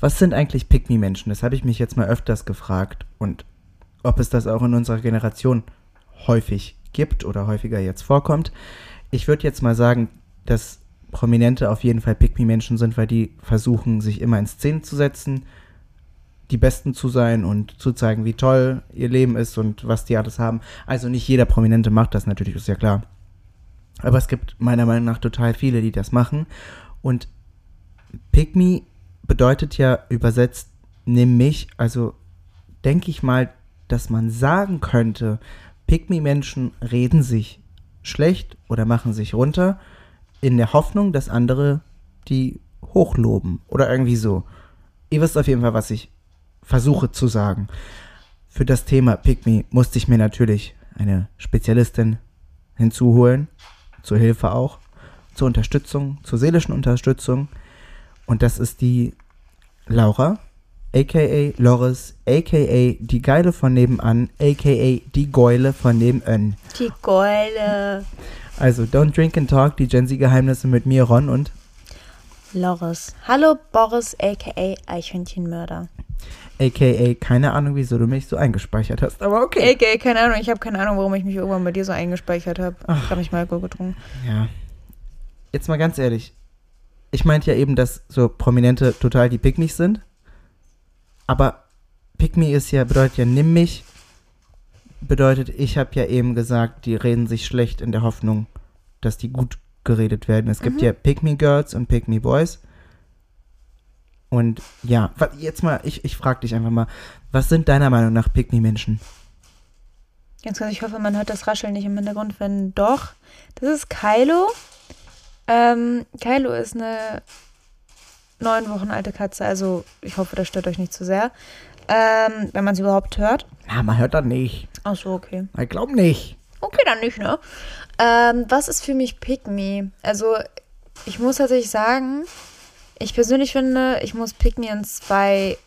was sind eigentlich Pick-Me-Menschen? Das habe ich mich jetzt mal öfters gefragt und ob es das auch in unserer Generation häufig gibt oder häufiger jetzt vorkommt. Ich würde jetzt mal sagen, dass Prominente auf jeden Fall Pick-Me-Menschen sind, weil die versuchen, sich immer in Szene zu setzen, die Besten zu sein und zu zeigen, wie toll ihr Leben ist und was die alles haben. Also nicht jeder Prominente macht das natürlich, ist ja klar. Aber es gibt meiner Meinung nach total viele, die das machen. Und Me bedeutet ja übersetzt, nimm mich. Also denke ich mal, dass man sagen könnte, Pick Me Menschen reden sich schlecht oder machen sich runter in der Hoffnung, dass andere die hochloben oder irgendwie so. Ihr wisst auf jeden Fall, was ich versuche zu sagen. Für das Thema Me musste ich mir natürlich eine Spezialistin hinzuholen, zur Hilfe auch, zur Unterstützung, zur seelischen Unterstützung. Und das ist die Laura, aka Loris, aka die Geile von nebenan, aka die Geule von nebenan. Die Geule. Also Don't Drink and Talk, die Gen Z-Geheimnisse mit mir, Ron und Loris. Hallo Boris, aka Eichhörnchenmörder. aka keine Ahnung, wieso du mich so eingespeichert hast, aber okay. Aka, keine Ahnung, ich habe keine Ahnung, warum ich mich irgendwann bei dir so eingespeichert habe. Ich habe mich mal Alkohol getrunken. Ja. Jetzt mal ganz ehrlich. Ich meinte ja eben, dass so Prominente total die Pick-Me's sind. Aber Pick-Me ist ja, bedeutet ja, nimm mich. Bedeutet, ich habe ja eben gesagt, die reden sich schlecht in der Hoffnung, dass die gut geredet werden. Es gibt Mhm. ja Pick-Me-Girls und Pick-Me-Boys. Und ja, jetzt mal, ich, ich frage dich einfach mal, was sind deiner Meinung nach Pick-Me-Menschen? Ganz kurz, ich hoffe, man hört das Rascheln nicht im Hintergrund. Wenn doch, das ist Kylo. Ähm, Kylo ist eine neun Wochen alte Katze, also ich hoffe, das stört euch nicht zu sehr. Ähm, wenn man sie überhaupt hört. Na, man hört das nicht. Ach so, okay. Ich glaube nicht. Okay, dann nicht, ne? Ähm, was ist für mich Pick Me? Also, ich muss tatsächlich sagen, ich persönlich finde, ich muss Pick Me in zwei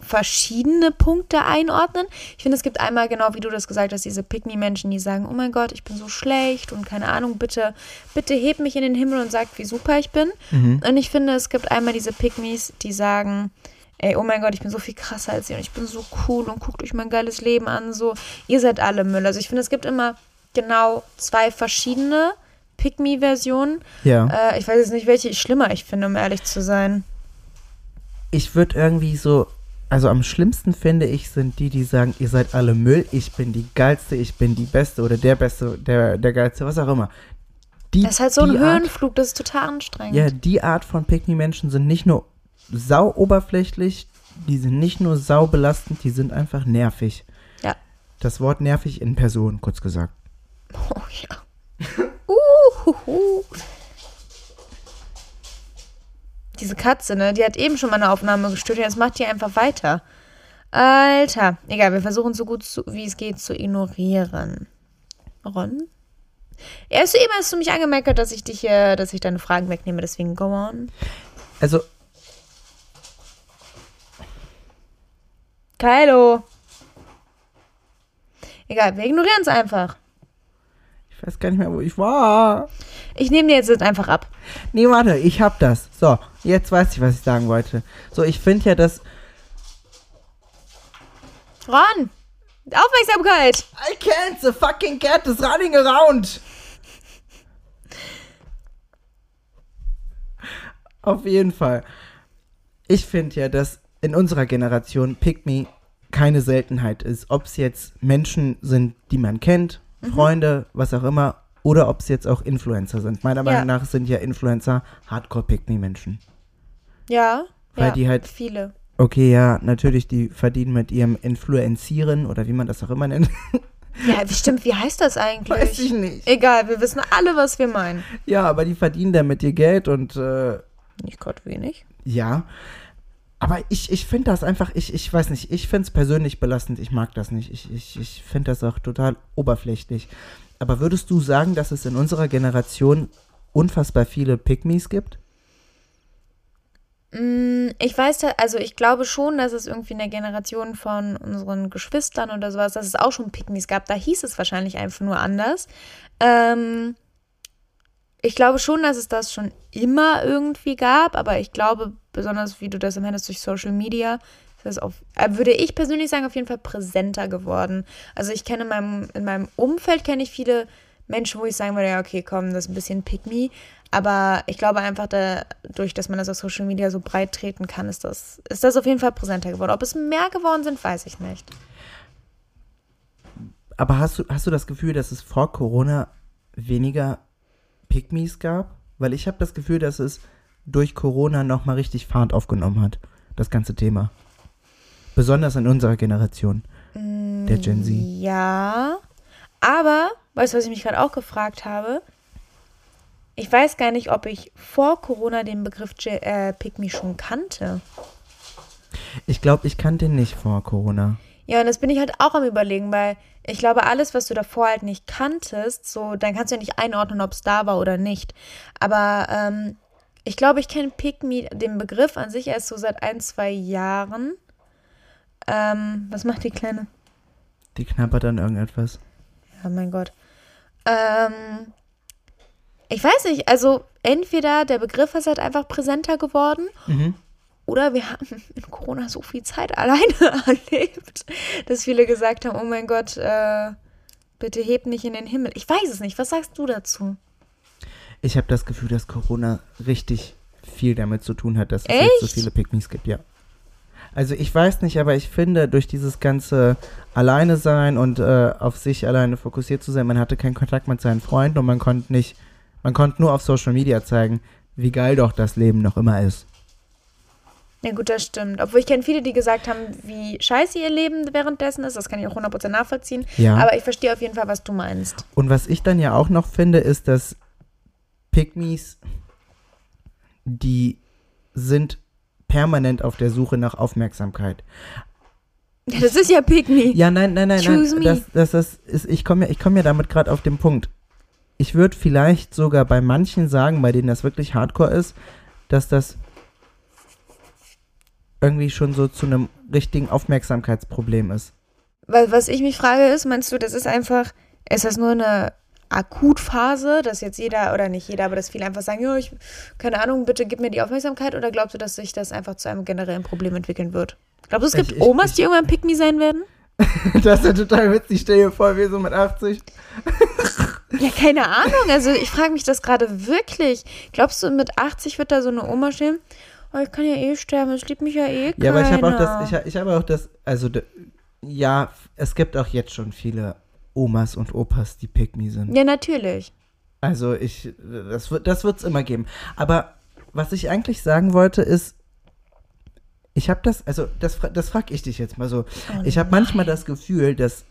verschiedene Punkte einordnen. Ich finde, es gibt einmal, genau wie du das gesagt hast, diese Pick Me-Menschen, die sagen, oh mein Gott, ich bin so schlecht und keine Ahnung, bitte, bitte heb mich in den Himmel und sag, wie super ich bin. Und ich finde, es gibt einmal diese Me's, die sagen, ey, oh mein Gott, ich bin so viel krasser als ihr und ich bin so cool und guckt euch mein geiles Leben an, so, ihr seid alle Müll. Also ich finde, es gibt immer genau zwei verschiedene Pick-Me-Versionen. Ja. Äh, ich weiß jetzt nicht, welche ich schlimmer ich finde, um ehrlich zu sein. ich würde irgendwie so, also am schlimmsten finde ich, sind die, die sagen, ihr seid alle Müll, ich bin die geilste, ich bin die beste oder der beste, der, der geilste, was auch immer. Die, Das ist halt so ein Art, Höhenflug, das ist total anstrengend. Ja, die Art von Pick-Me-Menschen sind nicht nur sau oberflächlich, die sind nicht nur sau belastend, die sind einfach nervig. Ja. Das Wort nervig in Person, kurz gesagt. Oh ja. Uhuhu. Diese Katze, ne, die hat eben schon mal eine Aufnahme gestört und jetzt macht die einfach weiter. Alter. Egal, wir versuchen so gut zu, wie es geht zu ignorieren. Ron? Erst eben hast du mich angemeckert, dass ich dich hier, dass ich deine Fragen wegnehme, deswegen go on. Also, Kylo. Egal, wir ignorieren es einfach. Ich weiß gar nicht mehr, wo ich war. Ich nehme dir jetzt das einfach ab. Nee, warte, ich hab das. So, jetzt weiß ich, was ich sagen wollte. So, ich finde ja, dass Ron! Aufmerksamkeit! I can't, the fucking cat is running around. Auf jeden Fall. Ich finde ja, dass in unserer Generation Pick Me keine Seltenheit ist. Ob es jetzt Menschen sind, die man kennt, Freunde, was auch immer, oder ob es jetzt auch Influencer sind. Meiner Ja. Meinung nach sind ja Influencer Hardcore Pick Me Menschen. Ja. Weil ja, die halt- Viele. Okay, ja, natürlich, die verdienen mit ihrem Influenzieren oder wie man das auch immer nennt. Ja, wie- stimmt, wie heißt das eigentlich? Weiß ich nicht. Egal, wir wissen alle, was wir meinen. Ja, aber die verdienen damit ihr Geld und äh, Nicht Gott wenig. ja. Aber ich, ich finde das einfach, ich, ich weiß nicht, ich finde es persönlich belastend, ich mag das nicht. Ich, ich, ich finde das auch total oberflächlich. Aber würdest du sagen, dass es in unserer Generation unfassbar viele Pygmies gibt? Mm, Ich weiß, also ich glaube schon, dass es irgendwie in der Generation von unseren Geschwistern oder sowas, dass es auch schon Pygmies gab. Da hieß es wahrscheinlich einfach nur anders. Ähm, ich glaube schon, dass es das schon immer irgendwie gab, aber ich glaube, besonders wie du das erwähnst durch Social Media, ist das auf, äh, würde ich persönlich sagen, auf jeden Fall präsenter geworden. Also ich kenne in meinem, in meinem Umfeld kenne ich viele Menschen, wo ich sagen würde, ja, okay, komm, das ist ein bisschen pick me. Aber ich glaube einfach, dadurch, dass man das auf Social Media so breit treten kann, ist das, ist das auf jeden Fall präsenter geworden. Ob es mehr geworden sind, weiß ich nicht. Aber hast du, hast du das Gefühl, dass es vor Corona weniger Pygmies gab? Weil ich habe das Gefühl, dass es durch Corona nochmal richtig Fahrt aufgenommen hat, das ganze Thema. Besonders in unserer Generation, der Gen Z. Ja, aber, weißt du, was ich mich gerade auch gefragt habe? Ich weiß gar nicht, ob ich vor Corona den Begriff J äh, Pygmy schon kannte. Ich glaube, ich kannte ihn nicht vor Corona. Ja, und das bin ich halt auch am überlegen, weil ich glaube, alles, was du davor halt nicht kanntest, so, dann kannst du ja nicht einordnen, ob es da war oder nicht. Aber ähm, ich glaube, ich kenne Pick Me, den Begriff an sich erst so seit ein, zwei Jahren. Ähm, was macht die Kleine? Die knabbert an irgendetwas. Ja, mein Gott. Ähm, ich weiß nicht, also entweder der Begriff ist halt einfach präsenter geworden Mhm. Oder wir haben in Corona so viel Zeit alleine erlebt, dass viele gesagt haben, oh mein Gott, äh, bitte heb nicht in den Himmel. Ich weiß es nicht. Was sagst du dazu? Ich habe das Gefühl, dass Corona richtig viel damit zu tun hat, dass es Echt? jetzt so viele Pygmies gibt, ja. Also ich weiß nicht, aber ich finde, durch dieses ganze Alleine sein und äh, auf sich alleine fokussiert zu sein, man hatte keinen Kontakt mit seinen Freunden und man konnte nicht, man konnte nur auf Social Media zeigen, wie geil doch das Leben noch immer ist. Ja gut, das stimmt. Obwohl ich kenne viele, die gesagt haben, wie scheiße ihr Leben währenddessen ist. Das kann ich auch 100% nachvollziehen. Ja. Aber ich verstehe auf jeden Fall, was du meinst. Und was ich dann ja auch noch finde, ist, dass Pygmies, die sind permanent auf der Suche nach Aufmerksamkeit. Ja, das ist ja Me. Ja, nein, nein, nein, Choose nein. me. Das, das, das ist, ich komme ja, ich komme ja damit gerade auf den Punkt. Ich würde vielleicht sogar bei manchen sagen, bei denen das wirklich Hardcore ist, dass das irgendwie schon so zu einem richtigen Aufmerksamkeitsproblem ist. Weil was ich mich frage ist, meinst du, das ist einfach, ist das nur eine Akutphase, dass jetzt jeder, oder nicht jeder, aber dass viele einfach sagen, ja, ich, keine Ahnung, bitte gib mir die Aufmerksamkeit, oder glaubst du, dass sich das einfach zu einem generellen Problem entwickeln wird? Glaubst du, es gibt Ich- ich- Omas, ich- die irgendwann Pick Me sein werden? das ist ja total witzig. Stell dir vor, wir so mit 80. Ja, keine Ahnung. Also ich frage mich das gerade wirklich. Glaubst du, mit 80 wird da so eine Oma stehen? Oh, ich kann ja eh sterben, es liebt mich ja eh keiner. Ja, aber ich habe auch das, ich, ich habe auch das, also ja, es gibt auch jetzt schon viele Omas und Opas, die me sind. Ja, natürlich. Also ich, das wird, das wird's immer geben. Aber was ich eigentlich sagen wollte ist, ich habe das, also das, das frage ich dich jetzt mal so. Oh ich habe manchmal das Gefühl, dass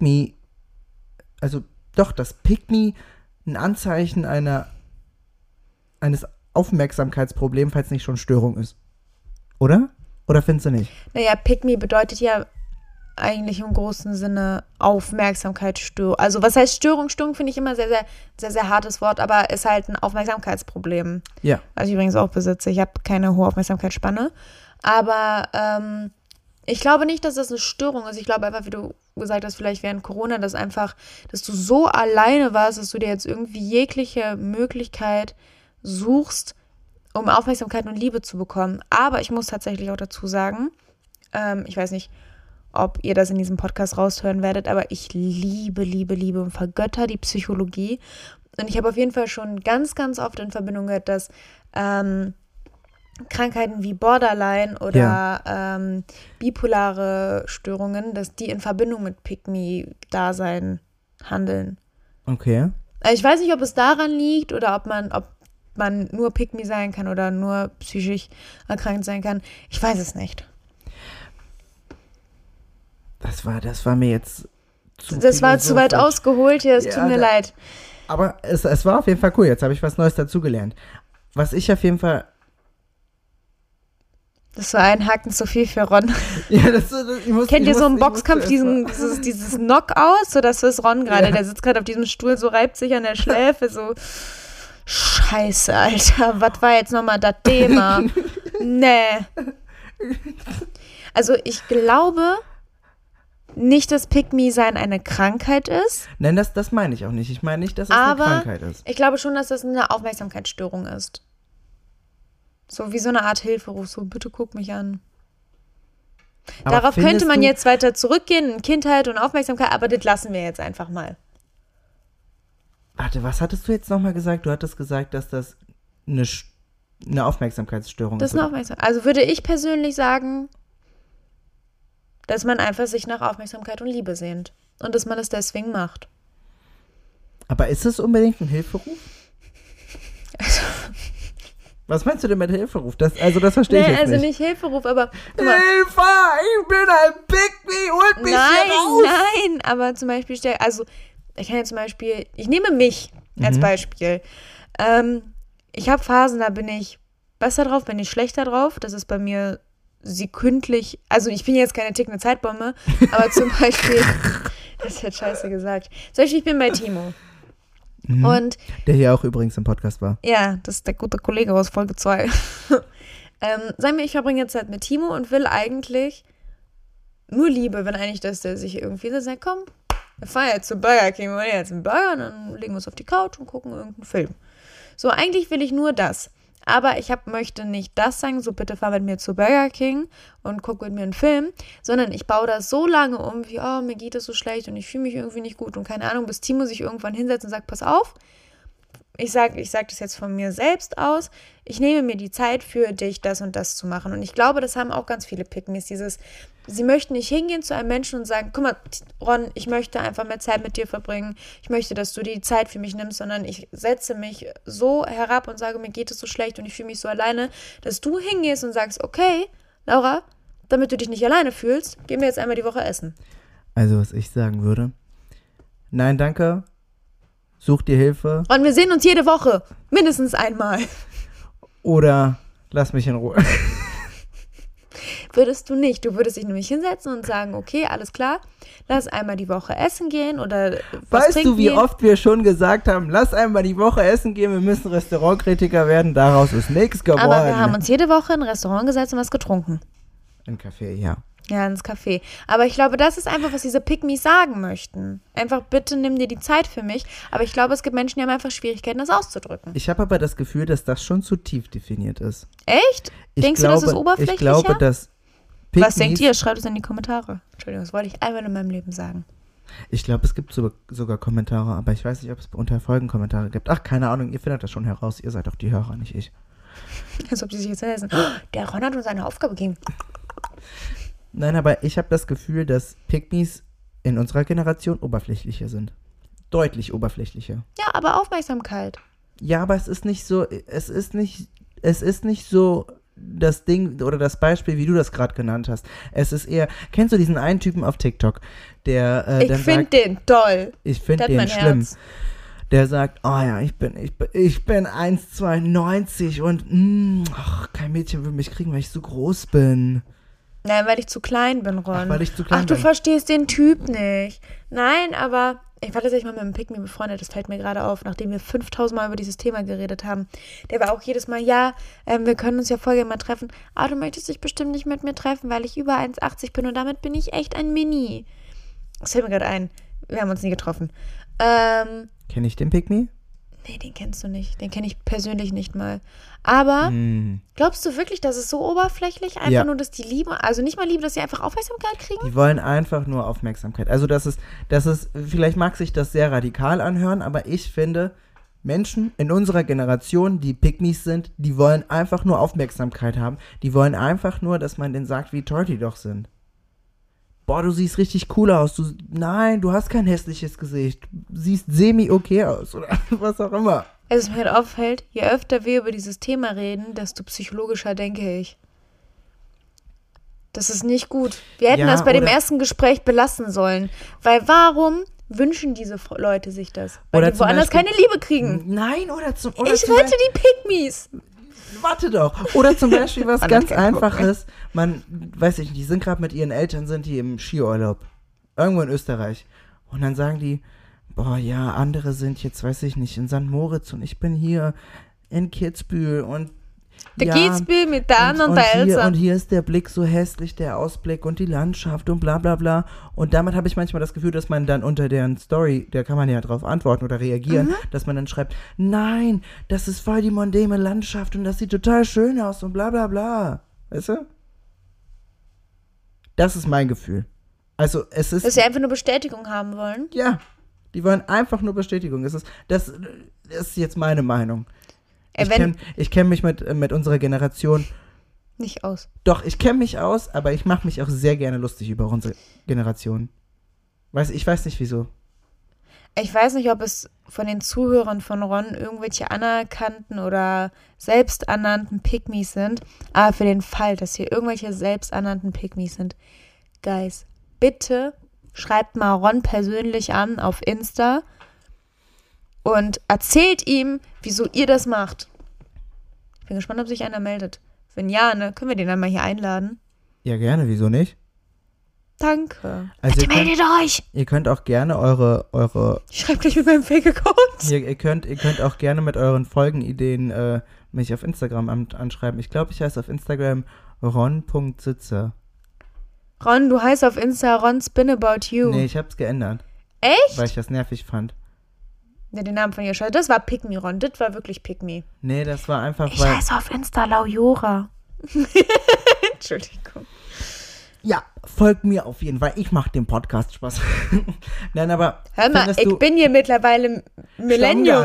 me, also doch, dass me ein Anzeichen einer eines Aufmerksamkeitsproblems, falls nicht schon Störung ist. Oder? Oder findest du nicht? Naja, Pick Me bedeutet ja eigentlich im großen Sinne Aufmerksamkeitsstörung. Also was heißt Störung? Störung finde ich immer sehr, sehr, sehr, sehr hartes Wort, aber ist halt ein Aufmerksamkeitsproblem. Ja. Was ich übrigens auch besitze. Ich habe keine hohe Aufmerksamkeitsspanne. Aber ähm, ich glaube nicht, dass das eine Störung ist. Ich glaube einfach, wie du gesagt hast, vielleicht während Corona, dass einfach, dass du so alleine warst, dass du dir jetzt irgendwie jegliche Möglichkeit suchst, um Aufmerksamkeit und Liebe zu bekommen. Aber ich muss tatsächlich auch dazu sagen, ähm, ich weiß nicht, ob ihr das in diesem Podcast raushören werdet, aber ich liebe, liebe, liebe und vergötter die Psychologie. Und ich habe auf jeden Fall schon ganz, ganz oft in Verbindung gehört, dass ähm, Krankheiten wie Borderline oder ähm, bipolare Störungen, dass die in Verbindung mit Pick-Me-Dasein handeln. Okay. Also ich weiß nicht, ob es daran liegt oder ob man, ob man nur Pick-Me sein kann oder nur psychisch erkrankt sein kann. Ich weiß es nicht. Das war, das war mir jetzt zu Das war zu weit ausgeholt hier, es Ja, tut mir da- leid. Aber es, es war auf jeden Fall cool. Jetzt habe ich was Neues dazugelernt. Was ich auf jeden Fall. Das war ein Haken zu viel für Ron. Ja, das, das muss, Kennt ihr so im musste Boxkampf diesen, dieses, dieses Knockout? So, das ist Ron gerade. Ja. Der sitzt gerade auf diesem Stuhl, so reibt sich an der Schläfe, so. Scheiße, Alter. Was war jetzt nochmal das Thema? nee. Also, ich glaube, nicht, dass Pick-Me-Sein eine Krankheit ist. Nein, das, das meine ich auch nicht. Ich meine nicht, dass es Aber eine Krankheit ist. Ich glaube schon, dass das eine Aufmerksamkeitsstörung ist. So wie so eine Art Hilferuf, so bitte guck mich an. Aber Darauf könnte man jetzt weiter zurückgehen, in Kindheit und Aufmerksamkeit, aber das lassen wir jetzt einfach mal. Warte, was hattest du jetzt nochmal gesagt? Du hattest gesagt, dass das eine, eine Aufmerksamkeitsstörung Das ist. ist eine? Aufmerksamkeit. Also würde ich persönlich sagen, dass man einfach sich nach Aufmerksamkeit und Liebe sehnt. Und dass man das deswegen macht. Aber ist es unbedingt ein Hilferuf? Was meinst du denn mit Hilferuf? Das, also das verstehe ich Nee, jetzt also nicht. nicht Hilferuf, aber Hilfe! Ich bin ein Pick-Me! Holt mich nein, hier raus! nein, aber zum Beispiel, also ich kann ja zum Beispiel, ich nehme mich als Mhm. Beispiel. Ähm, ich habe Phasen, da bin ich besser drauf, bin ich schlechter drauf. Das ist bei mir sekündlich, also ich bin jetzt keine tickende Zeitbombe, aber zum Beispiel, das wird scheiße gesagt. Zum Beispiel, ich bin bei Timo. Mhm. Und Der hier auch übrigens im Podcast war. ja, das ist der gute Kollege aus Folge 2. ähm, sagen wir, ich verbringe jetzt Zeit mit Timo und will eigentlich nur Liebe, wenn eigentlich, dass der sich irgendwie so sagt, komm, wir fahren jetzt zu Burger King, wir wollen jetzt einen Burger und dann legen wir uns auf die Couch und gucken irgendeinen Film. So, eigentlich will ich nur das. Aber ich hab, möchte nicht das sagen, so bitte fahr mit mir zu Burger King und guck mit mir einen Film, sondern ich baue das so lange um, wie, oh, mir geht es so schlecht und ich fühle mich irgendwie nicht gut und keine Ahnung, bis Timo sich irgendwann hinsetzt und sagt, pass auf, ich sage ich sag das jetzt von mir selbst aus, ich nehme mir die Zeit für dich, das und das zu machen. Und ich glaube, das haben auch ganz viele Pickmis, dieses, sie möchten nicht hingehen zu einem Menschen und sagen, guck mal, Ron, ich möchte einfach mehr Zeit mit dir verbringen, ich möchte, dass du die Zeit für mich nimmst, sondern ich setze mich so herab und sage, mir geht es so schlecht und ich fühle mich so alleine, dass du hingehst und sagst, okay, Laura, damit du dich nicht alleine fühlst, gehen wir jetzt einmal die Woche essen. Also, was ich sagen würde. Nein, danke. Such dir Hilfe. Und wir sehen uns jede Woche, mindestens einmal. Oder lass mich in Ruhe. Würdest du nicht. Du würdest dich nämlich hinsetzen und sagen, okay, alles klar, lass einmal die Woche essen gehen oder was weißt du, wie gehen. oft wir schon gesagt haben, lass einmal die Woche essen gehen, wir müssen Restaurantkritiker werden, daraus ist nichts geworden. Aber wir haben uns jede Woche in ein Restaurant gesetzt und was getrunken. Ein Kaffee, ja. Ja, ins Café. Aber ich glaube, das ist einfach, was diese Pygmies sagen möchten. Einfach, bitte nimm dir die Zeit für mich. Aber ich glaube, es gibt Menschen, die haben einfach Schwierigkeiten, das auszudrücken. Ich habe aber das Gefühl, dass das schon zu tief definiert ist. Echt? Ich Denkst glaube, du, das ist oberflächlicher? Ich glaube, dass was denkt ihr? Schreibt es in die Kommentare. Entschuldigung, das wollte ich einmal in meinem Leben sagen. Ich glaube, es gibt so, sogar Kommentare, aber ich weiß nicht, ob es unter Folgen Kommentare gibt. Ach, keine Ahnung, ihr findet das schon heraus. Ihr seid doch die Hörer, nicht ich. Als ob sie sich jetzt lesen. Der Ron hat uns eine Aufgabe gegeben. Nein, aber ich habe das Gefühl, dass Pygmies in unserer Generation oberflächlicher sind. Deutlich oberflächlicher. Ja, aber Aufmerksamkeit. Ja, aber es ist nicht so, es ist nicht, es ist nicht so das Ding oder das Beispiel, wie du das gerade genannt hast. Es ist eher, kennst du diesen einen Typen auf TikTok, der äh, Ich finde den toll. ich finde den schlimm. Herz. Der sagt, oh ja, ich bin, ich bin, ich bin 1,92 und mm, ach, kein Mädchen will mich kriegen, weil ich so groß bin. Nein, weil ich zu klein bin, Ron. Ach, weil ich zu klein Ach, du bin. verstehst den Typ nicht. Nein, aber ich war tatsächlich mal mit einem Pygmy befreundet, das fällt mir gerade auf, nachdem wir 5000 Mal über dieses Thema geredet haben. Der war auch jedes Mal, ja, ähm, wir können uns ja gerne mal treffen. Aber du möchtest dich bestimmt nicht mit mir treffen, weil ich über 1,80 bin und damit bin ich echt ein Mini. Das fällt mir gerade ein. Wir haben uns nie getroffen. Ähm, Kenn ich den Pygmy? Nee, den kennst du nicht. Den kenne ich persönlich nicht mal. Aber Hm. glaubst du wirklich, dass es so oberflächlich einfach Ja. nur, dass die Liebe, also nicht mal Liebe, dass sie einfach Aufmerksamkeit kriegen? Die wollen einfach nur Aufmerksamkeit. Also das ist, das ist, vielleicht mag sich das sehr radikal anhören, aber ich finde, Menschen in unserer Generation, die Pygmies sind, die wollen einfach nur Aufmerksamkeit haben. Die wollen einfach nur, dass man denen sagt, wie toll die doch sind. Boah, du siehst richtig cool aus. Du, nein, du hast kein hässliches Gesicht. Du siehst semi-okay aus oder was auch immer. Also, was mir halt auffällt, je öfter wir über dieses Thema reden, desto psychologischer denke ich. Das ist nicht gut. Wir hätten Ja, das bei dem ersten Gespräch belassen sollen. Weil warum wünschen diese Leute sich das? Weil die woanders Beispiel- keine Liebe kriegen. Nein, oder zum oder Ich zum rette die Pygmies. Warte doch. Oder zum Beispiel was ganz einfaches. Man, weiß ich nicht, die sind gerade mit ihren Eltern, sind die im Skiurlaub. Irgendwo in Österreich. Und dann sagen die, boah, ja, andere sind jetzt, weiß ich nicht, in St. Moritz und ich bin hier in Kitzbühel und Da ja, geht's mir mit Dan und, und, der hier, Elsa. und hier ist der Blick so hässlich, der Ausblick und die Landschaft und bla bla bla. Und damit habe ich manchmal das Gefühl, dass man dann unter deren Story, da kann man ja drauf antworten oder reagieren, Mhm. dass man dann schreibt, nein, das ist voll die mondäne Landschaft und das sieht total schön aus und bla bla bla. Weißt du? Das ist mein Gefühl. Also es ist. Dass sie einfach nur Bestätigung haben wollen. ja, die wollen einfach nur Bestätigung. Das ist, das, das ist jetzt meine Meinung. Ey, Ich wenn, kenne kenn mich mit, äh, mit unserer Generation nicht aus. doch, ich kenne mich aus, aber ich mache mich auch sehr gerne lustig über unsere Generation. Weiß, ich weiß nicht wieso. Ich weiß nicht, ob es von den Zuhörern von Ron irgendwelche anerkannten oder selbsternannten Pygmies sind, aber für den Fall, dass hier irgendwelche selbsternannten Pygmies sind, Guys, bitte schreibt mal Ron persönlich an auf Insta und erzählt ihm, wieso ihr das macht. Ich bin gespannt, ob sich einer meldet. Wenn ja, ne, können wir den dann mal hier einladen. Ja, gerne, wieso nicht? Danke. Also Bitte ihr könnt, meldet euch! ihr könnt auch gerne eure, eure, Ich schreibe gleich mit meinem Fake-Account. ihr, ihr, könnt, ihr könnt auch gerne mit euren Folgenideen äh, mich auf Instagram an, anschreiben. Ich glaube, ich heiße auf Instagram ron.sitzer. Ron, du heißt auf Insta Ron Spin About You. Nee, ich hab's geändert, Echt? weil ich das nervig fand. Ja, den Namen von ihr scheiße. Das war Pick Me, Ron. Das war wirklich Pick Me. Nee, das war einfach, Ich weil. heiße auf Insta Laujora. Entschuldigung. Ja, folgt mir auf jeden Fall. Ich mache den Podcast Spaß. Nein, aber. Hör mal, ich bin hier mittlerweile Millennium.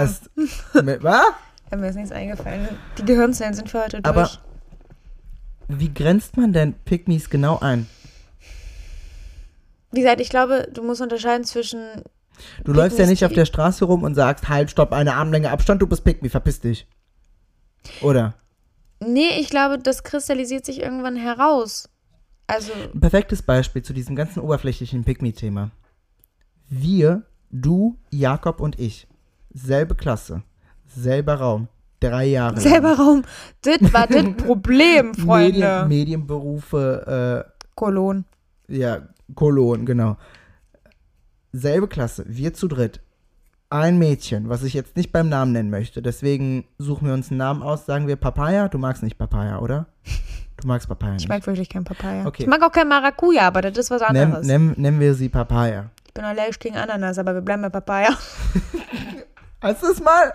Mit- Was? Ja, mir ist nichts eingefallen. Die Gehirnzellen sind für heute durch. Aber wie grenzt man denn Pygmies genau ein? Wie gesagt, ich glaube, du musst unterscheiden zwischen. Du läufst ja nicht auf der Straße rum und sagst, halt, stopp, eine Armlänge Abstand, du bist Pygmy, verpiss dich. Oder? Nee, ich glaube, das kristallisiert sich irgendwann heraus. Also, Ein perfektes Beispiel zu diesem ganzen oberflächlichen Pygmy-Thema. Wir, du, Jakob und ich, selbe Klasse, selber Raum, drei Jahre. lang. selber Raum. Das war das Problem, Freunde. Medien, Medienberufe, Kolon. äh, ja, Kolon, genau. Selbe Klasse, wir zu dritt. Ein Mädchen, was ich jetzt nicht beim Namen nennen möchte. Deswegen suchen wir uns einen Namen aus. Sagen wir Papaya? Du magst nicht Papaya, oder? Du magst Papaya nicht. Ich mag wirklich kein Papaya. Okay. Ich mag auch kein Maracuja, aber das ist was Nennen, anderes. nennen, nennen wir sie Papaya. Ich bin allergisch gegen Ananas, aber wir bleiben bei Papaya. Hast du es mal?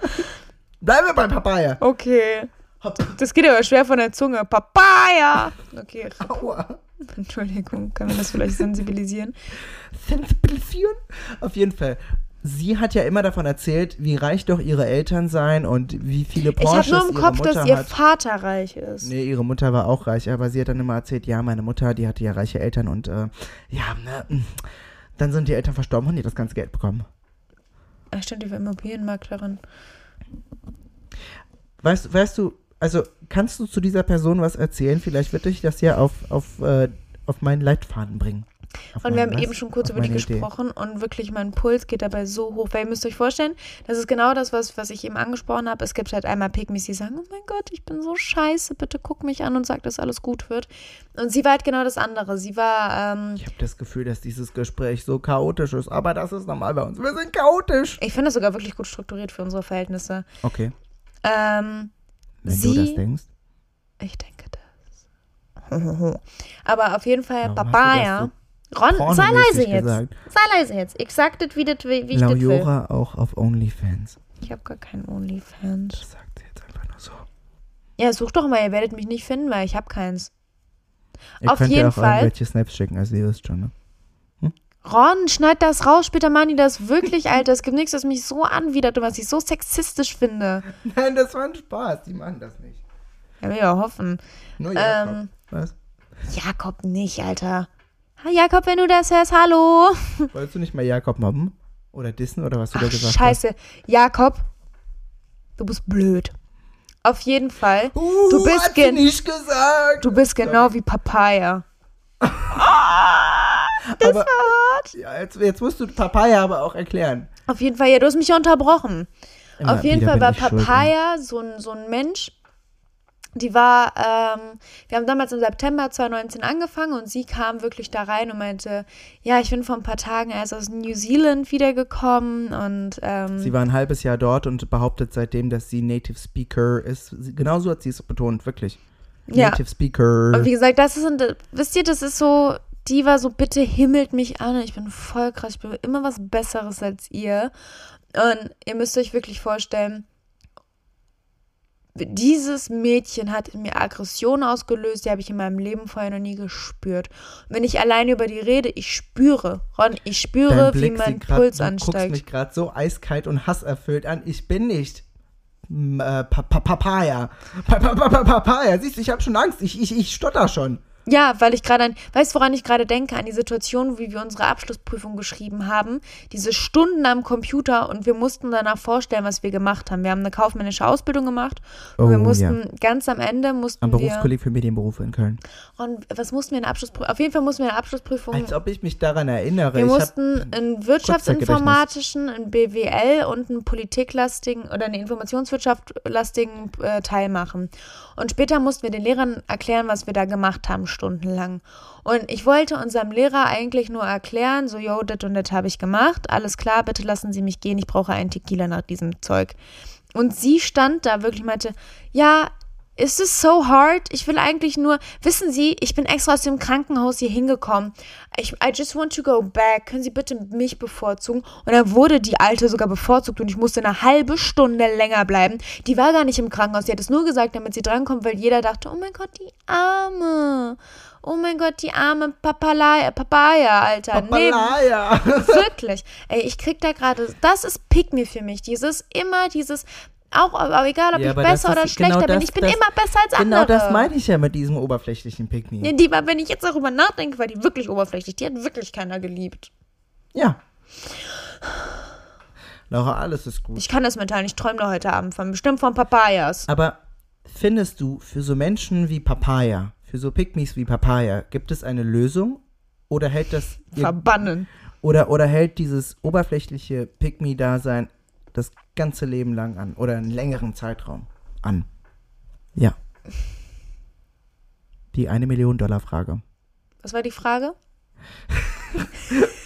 Bleiben wir bei Papaya. Okay. Hopp. Das geht aber schwer von der Zunge. Papaya! Okay, Aua. Entschuldigung, können wir das vielleicht sensibilisieren? Sensibilisieren? Auf jeden Fall. Sie hat ja immer davon erzählt, wie reich doch ihre Eltern seien und wie viele Ich habe Porsches nur im Kopf, Mutter dass ihr hat. Vater reich ist. Nee, ihre Mutter war auch reich, aber sie hat dann immer erzählt, ja, meine Mutter, die hatte ja reiche Eltern und äh, ja, ne, mm, dann sind die Eltern verstorben und die das ganze Geld bekommen. Ach, stimmt, die war Immobilienmaklerin. Weißt, weißt du, also kannst du zu dieser Person was erzählen? Vielleicht wird dich das ja auf, auf, äh, auf meinen Leitfaden bringen. Auf Und wir haben was? eben schon kurz Auf über die meine Idee. gesprochen und wirklich mein Puls geht dabei so hoch, weil ihr müsst euch vorstellen, das ist genau das, was, was ich eben angesprochen habe. Es gibt halt einmal Pygmies, die sagen, oh mein Gott, ich bin so scheiße, bitte guck mich an und sag, dass alles gut wird. Und sie war halt genau das andere. Sie war, ähm, Ich habe das Gefühl, dass dieses Gespräch so chaotisch ist, aber das ist normal bei uns. Wir sind chaotisch. ich finde das sogar wirklich gut strukturiert für unsere Verhältnisse. Okay, Ähm, wenn Sie- du das denkst. ich denke das. Aber auf jeden Fall Warum Papaya. Ron, sei leise jetzt. gesagt? Sei leise jetzt. Ich sag das, wie, das, wie ich das will. Laujora auch auf OnlyFans. Ich habe gar keinen OnlyFans. Das sagt sie jetzt einfach nur so. Ja, sucht doch mal, ihr werdet mich nicht finden, weil ich habe keins. Ihr Auf jeden ja auch Fall. irgendwelche Snaps schicken, also ihr wisst schon, ne? Ron, schneid das raus, später machen die das wirklich, Alter. Es gibt nichts, was mich so anwidert und was ich so sexistisch finde. Nein, das war ein Spaß. Die machen das nicht. Ja, ja hoffen. Nur Jakob. Ähm, Was? Jakob nicht, Alter. Ha, Jakob, wenn du das hörst, hallo. Wolltest du nicht mal Jakob mobben? Oder dissen oder was du da Ach, gesagt scheiße. Jakob, du bist blöd. Auf jeden Fall. hast? Uh, Du bist nicht gesagt. Du bist genau wie Papaya. das aber, war hart. Ja, jetzt, jetzt musst du Papaya aber auch erklären. Auf jeden Fall, ja, du hast mich ja unterbrochen. Immer Auf jeden Fall war schuld, ne? Papaya so ein, so ein Mensch, die war, ähm, wir haben damals im September 2019 angefangen und sie kam wirklich da rein und meinte, ja, ich bin vor ein paar Tagen erst aus New Zealand wiedergekommen und ähm, Sie war ein halbes Jahr dort und behauptet seitdem, dass sie Native Speaker ist. Genauso hat sie es betont, wirklich. Ja. Native Speaker. Und wie gesagt, das ist, wisst ihr, das ist so, die war so, bitte himmelt mich an, ich bin voll krass, ich bin immer was Besseres als ihr. Und ihr müsst euch wirklich vorstellen, dieses Mädchen hat in mir Aggression ausgelöst, die habe ich in meinem Leben vorher noch nie gespürt. Und wenn ich alleine über die rede, ich spüre, Ron, ich spüre, wie mein grad, Puls du guckst ansteigt. mich gerade so eiskalt und hasserfüllt an. Ich bin nicht mm, äh, pa pa Papaya. Pa pa pa pa Papaya. Siehst du, ich habe schon Angst. Ich, ich, ich stotter schon. Ja, weil ich gerade an, weißt du, woran ich gerade denke? An die Situation, wie wir unsere Abschlussprüfung geschrieben haben. Diese Stunden am Computer und wir mussten danach vorstellen, was wir gemacht haben. Wir haben eine kaufmännische Ausbildung gemacht und Oh, wir ja. mussten ganz am Ende mussten Am wir. Berufskolleg für Medienberufe in Köln. Und was mussten wir in der Abschlussprüfung? Auf jeden Fall mussten wir in der Abschlussprüfung. Als ob ich mich daran erinnere. Wir mussten einen wirtschaftsinformatischen, einen BWL und einen politiklastigen oder einen informationswirtschaftlastigen äh, Teil machen. Und später mussten wir den Lehrern erklären, was wir da gemacht haben, stundenlang. Und ich wollte unserem Lehrer eigentlich nur erklären, so, yo, das und das habe ich gemacht. Alles klar, bitte lassen Sie mich gehen. Ich brauche einen Tequila nach diesem Zeug. Und sie stand da wirklich und meinte, ja, ist es so hard? Ich will eigentlich nur, wissen Sie, ich bin extra aus dem Krankenhaus hier hingekommen. Ich, I just want to go back. Können Sie bitte mich bevorzugen? Und dann wurde die Alte sogar bevorzugt und ich musste eine halbe Stunde länger bleiben. Die war gar nicht im Krankenhaus. Die hat es nur gesagt, damit sie drankommt, weil jeder dachte, oh mein Gott, die Arme. Oh mein Gott, die arme Papalaya, Papaya, Alter. Nee, Papalaya. Wirklich. Ey, ich krieg da gerade, das ist Pick me für mich. Dieses, immer dieses, auch, aber egal, ob Ja, ich besser oder schlechter genau bin, das- ich bin das- immer besser als Genau andere. das meine ich ja mit diesem oberflächlichen Pick Me. Nee, die war, wenn ich jetzt darüber nachdenke, war die wirklich oberflächlich. Die hat wirklich keiner geliebt. Ja. Laura, alles ist gut. Ich kann das mitteilen, ich träume da heute Abend von, bestimmt von Papayas. Aber findest du, für so Menschen wie Papaya, für so Pygmies wie Papaya, gibt es eine Lösung? Oder hält das ihr, Verbannen. oder, oder hält dieses oberflächliche Pygmy-Dasein das ganze Leben lang an? Oder einen längeren Zeitraum an? Ja. Die eine Million Dollar Frage. Was war die Frage?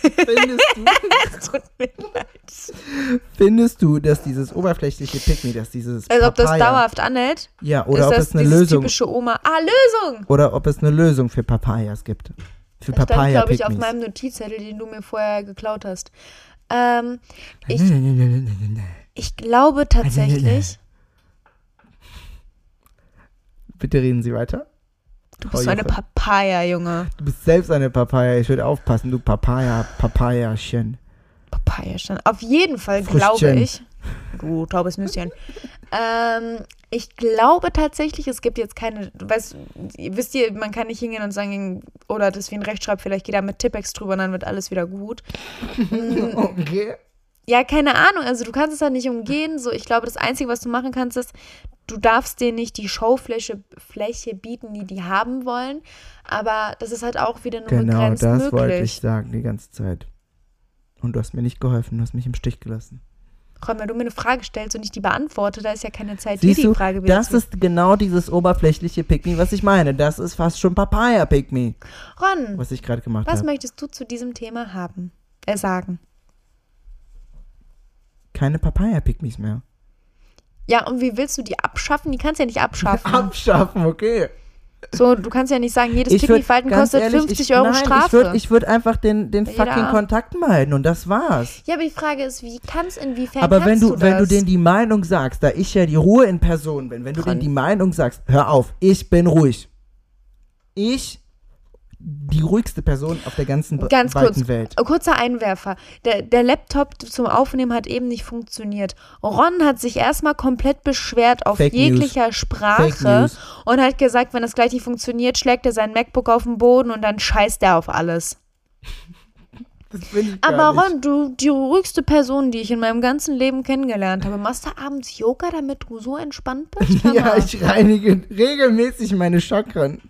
Findest du, findest du, dass dieses oberflächliche Pygmy, dass dieses Als ob das Papaya, dauerhaft anhält. ja, oder ob das es eine Lösung typische Oma. Ah, Lösung! oder ob es eine Lösung für Papayas gibt. Für Das stand, Papaya glaube ich, auf meinem Notizzettel, den du mir vorher geklaut hast. Ähm, ich, ich glaube tatsächlich, Bitte reden Sie weiter. du bist so eine. Papaya, Junge. Du bist selbst eine Papaya. Ich würde aufpassen, du Papaya, Papayachen. Papaya stand. Auf jeden Fall glaube ich. Du taubes Nüsschen. ähm, ich glaube tatsächlich, es gibt jetzt keine, weißt, wisst ihr, man kann nicht hingehen und sagen, oder das wie ein Rechtschreib, vielleicht geht da mit Tippex drüber und dann wird alles wieder gut. Okay. Ja, keine Ahnung, also du kannst es halt nicht umgehen. So, ich glaube, das Einzige, was du machen kannst, ist, du darfst denen nicht die Showfläche Fläche bieten, die die haben wollen. Aber das ist halt auch wieder nur Genau, begrenzt das möglich. wollte ich sagen die ganze Zeit. Und du hast mir nicht geholfen, du hast mich im Stich gelassen. Ron, wenn du mir eine Frage stellst und ich die beantworte, da ist ja keine Zeit, Siehst dir die Frage wieder das zu ist genau dieses oberflächliche Pick-Me, was ich meine. Das ist fast schon Papaya-Pick-Me, Ron, was ich gerade gemacht was habe. möchtest du zu diesem Thema haben? Äh, sagen. Keine Papaya-Pick-Me's mehr. Ja, und wie willst du die abschaffen? Die kannst du ja nicht abschaffen. Abschaffen, okay. So, du kannst ja nicht sagen, jedes ganz kostet ehrlich, 50 ich, Euro nein, Strafe. Ich würde ich würd einfach den, den Jeder- fucking Kontakt meiden und das war's. ja, aber die Frage ist, wie kannst, inwiefern Aber wenn du, du wenn du denen die Meinung sagst, da ich ja die Ruhe in Person bin, wenn du denen die Meinung sagst, hör auf, ich bin ruhig. Ich, die ruhigste Person auf der ganzen Ganz weiten kurz, Welt. kurzer Einwerfer. Der, der Laptop zum Aufnehmen hat eben nicht funktioniert. Ron hat sich erstmal komplett beschwert auf Fake jeglicher Fake Sprache News. und hat gesagt, wenn das gleich nicht funktioniert, schlägt er sein MacBook auf den Boden und dann scheißt er auf alles. Aber. Ron, du, die ruhigste Person, die ich in meinem ganzen Leben kennengelernt habe, machst du abends Yoga, damit du so entspannt bist? Ja, ich reinige regelmäßig meine Chakren.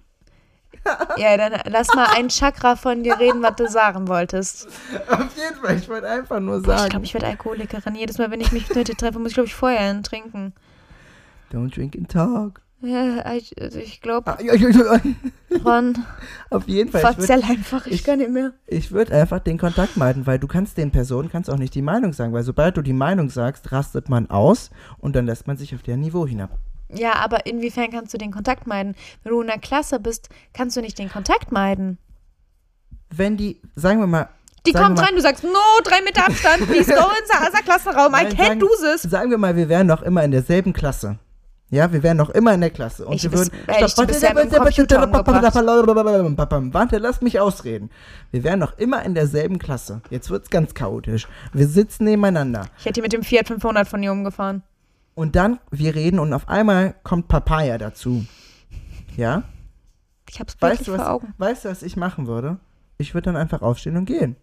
Ja, dann lass mal ein Chakra von dir reden, was du sagen wolltest. Auf jeden Fall, ich wollte einfach nur Boah, ich sagen. glaube, ich werde Alkoholikerin. Jedes Mal, wenn ich mich mit dir treffe, muss ich, glaube ich, vorher trinken. Don't drink and talk. Ja, ich, also ich glaube, Ah. Ron, Auf jeden Fall. Ich würde verzell einfach, ich, ich- kann nicht mehr. ich würd einfach den Kontakt meiden, weil du kannst den Personen kannst auch nicht die Meinung sagen, weil sobald du die Meinung sagst, rastet man aus und dann lässt man sich auf deren Niveau hinab. Ja, aber inwiefern kannst du den Kontakt meiden? Wenn du in der Klasse bist, kannst du nicht den Kontakt meiden. Wenn die, sagen wir mal, Die kommt rein, du sagst, no, drei Meter Abstand, please go in the Klassenraum, I can't sagen- do this. sagen wir mal, wir wären noch immer in derselben Klasse. Ja, wir wären noch immer in der Klasse. Und Ich wir würden. Warte, lass mich ausreden. Wir wären noch immer in derselben Klasse. Jetzt wird's ganz chaotisch. Wir sitzen nebeneinander. Ich hätte die mit dem Fiat 500 von dir umgefahren. Und dann, wir reden und auf einmal kommt Papaya dazu. Ja? Ich hab's Weißt wirklich du, vor was, Augen. weißt du, was ich machen würde? Ich würde dann einfach aufstehen und gehen.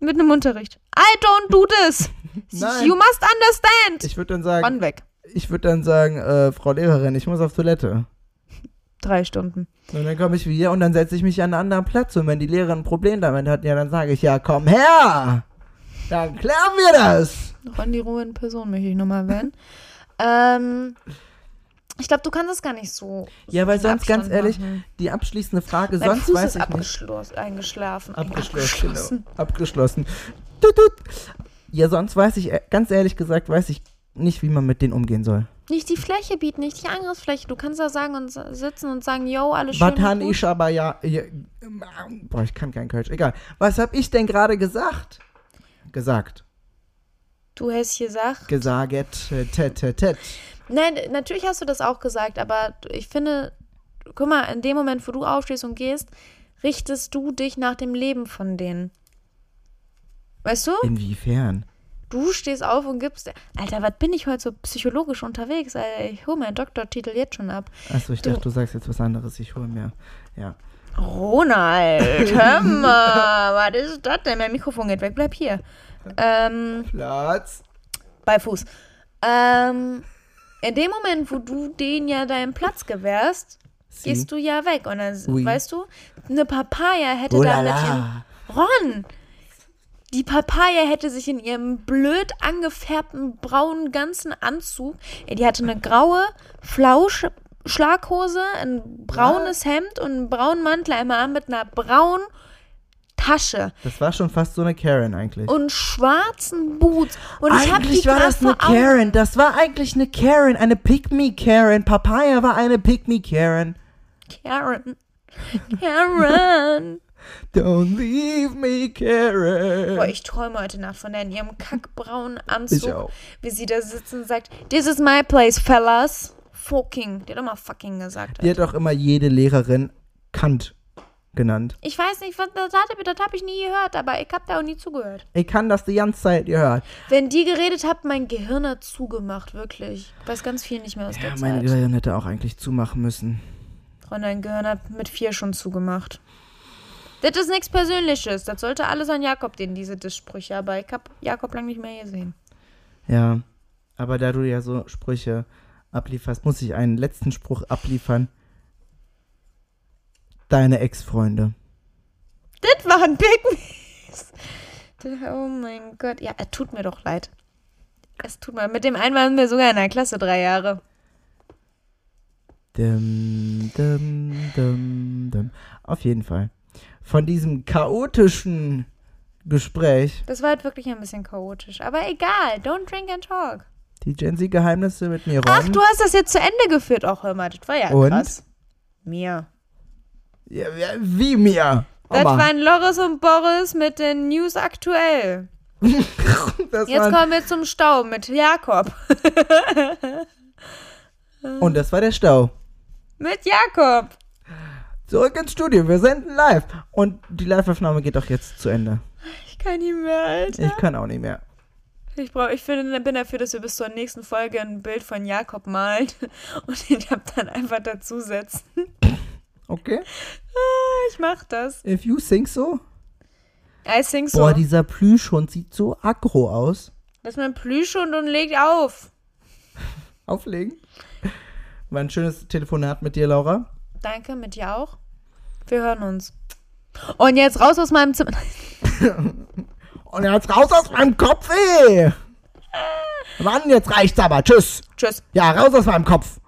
Mit einem Unterricht. I don't do this. You must understand. Ich würde dann sagen, Ron weg. ich würde dann sagen, äh, Frau Lehrerin, ich muss auf Toilette. Drei Stunden. Und dann komme ich wieder und dann setze ich mich an einen anderen Platz. Und wenn die Lehrerin ein Problem damit hat, ja, dann sage ich, ja, komm her! Dann klären wir das! Ron die Ruhe in Person möchte ich nochmal erwähnen. ähm, ich glaube, du kannst das gar nicht so. Ja, weil so sonst, ganz Abstand ehrlich, machen. die abschließende Frage, Mein sonst Fuß weiß ist ich nicht. abgeschlossen, eingeschlafen. Abgeschlossen, genau. Abgeschlossen. Tut, tut. Ja, sonst weiß ich, äh, ganz ehrlich gesagt, weiß ich nicht, wie man mit denen umgehen soll. Nicht die Fläche bieten, nicht die Angriffsfläche. Du kannst da sagen und sitzen und sagen, yo, alles schön. Gut. ich aber ja, ja. Boah, ich kann kein Kölsch. Egal. Was hab ich denn gerade gesagt? Gesagt. Du hast gesagt. Gesaget. äh, Tet, tet, tet. Nein, natürlich hast du das auch gesagt, aber ich finde, guck mal, in dem Moment, wo du aufstehst und gehst, richtest du dich nach dem Leben von denen. Weißt du? Inwiefern? Du stehst auf und gibst. Alter, was bin ich heute so psychologisch unterwegs? Alter, ich hole meinen Doktortitel jetzt schon ab. Achso, ich Du- dachte, du sagst jetzt was anderes. Ich hole mir. Ja. Ronald, hör mal, was ist das denn? Mein Mikrofon geht weg, bleib hier. Ähm, Platz. bei Fuß. Ähm, in dem Moment, wo du denen ja deinen Platz gewährst, Sie. gehst du ja weg. Und dann, Oui. weißt du, eine Papaya hätte Oh da mit ihrem. Ron! Die Papaya hätte sich in ihrem blöd angefärbten braunen ganzen Anzug, die hatte eine graue Flausch Schlaghose, ein braunes Hemd und einen braunen Mantel einmal an mit einer braunen Tasche Das war schon fast so eine Karen eigentlich. und schwarzen Boots. Und ich hab die eigentlich war grad das eine. Karen. Das war eigentlich eine Karen. Eine Pick-Me-Karen. Papaya war eine Pick-Me-Karen. Karen. Karen. Don't leave me, Karen. Boah, ich träume heute Nacht von der in ihrem kackbraunen Ich Anzug, auch. wie sie da sitzt und sagt, This is my place, fellas. Fucking. Die hat immer fucking gesagt. Die hat auch immer jede Lehrerin Kant genannt. Ich weiß nicht, was das hat, das habe ich nie gehört, aber ich habe da auch nie zugehört. Ich kann das die ganze Zeit gehört. Wenn die geredet hat, mein Gehirn hat zugemacht, wirklich. Ich weiß ganz viel nicht mehr aus Ja, der mein Zeit. Gehirn hätte auch eigentlich zumachen müssen. Und dein Gehirn hat mit vier schon zugemacht. Das ist nichts Persönliches. Das sollte alles an Jakob, den diese Disssprüche. Aber ich habe Jakob lange nicht mehr gesehen. Ja, aber da du ja so Sprüche ablieferst, muss ich einen letzten Spruch abliefern. Deine Ex-Freunde. Das waren Pygmies. Oh mein Gott. Ja, es tut mir doch leid. Es tut mir. Mit dem einen waren wir sogar in der Klasse drei Jahre. Dim, dim, dim, dim. Auf jeden Fall. Von diesem chaotischen Gespräch, Das war halt wirklich ein bisschen chaotisch. Aber egal. Don't drink and talk. Die Gen Z-Geheimnisse mit mir Ach, Ron. du hast das jetzt zu Ende geführt. Auch hör mal, das war ja Und? krass. Mir. Ja, wie mir. Das waren Loris und Boris mit den News aktuell. Jetzt kommen wir zum Stau mit Jakob. Und das war der Stau. mit Jakob. Zurück ins Studio, wir senden live. Und die Live-Aufnahme geht auch jetzt zu Ende. Ich kann nicht mehr, Alter. Ich kann auch nicht mehr. Ich, brauch, ich finde, bin dafür, dass wir bis zur nächsten Folge ein Bild von Jakob malen und den dann einfach dazusetzen. Okay? Ah, Ich mach das. If you think so. I think so. Boah, dieser Plüschhund sieht so aggro aus. das ist mein Plüschhund und legt auf. Auflegen. War ein schönes Telefonat mit dir, Laura. Danke, mit dir auch. Wir hören uns. Und jetzt raus aus meinem Zimmer. Und jetzt raus aus meinem Kopf, ey! Mann, jetzt reicht's aber. Tschüss. Tschüss. Ja, raus aus meinem Kopf.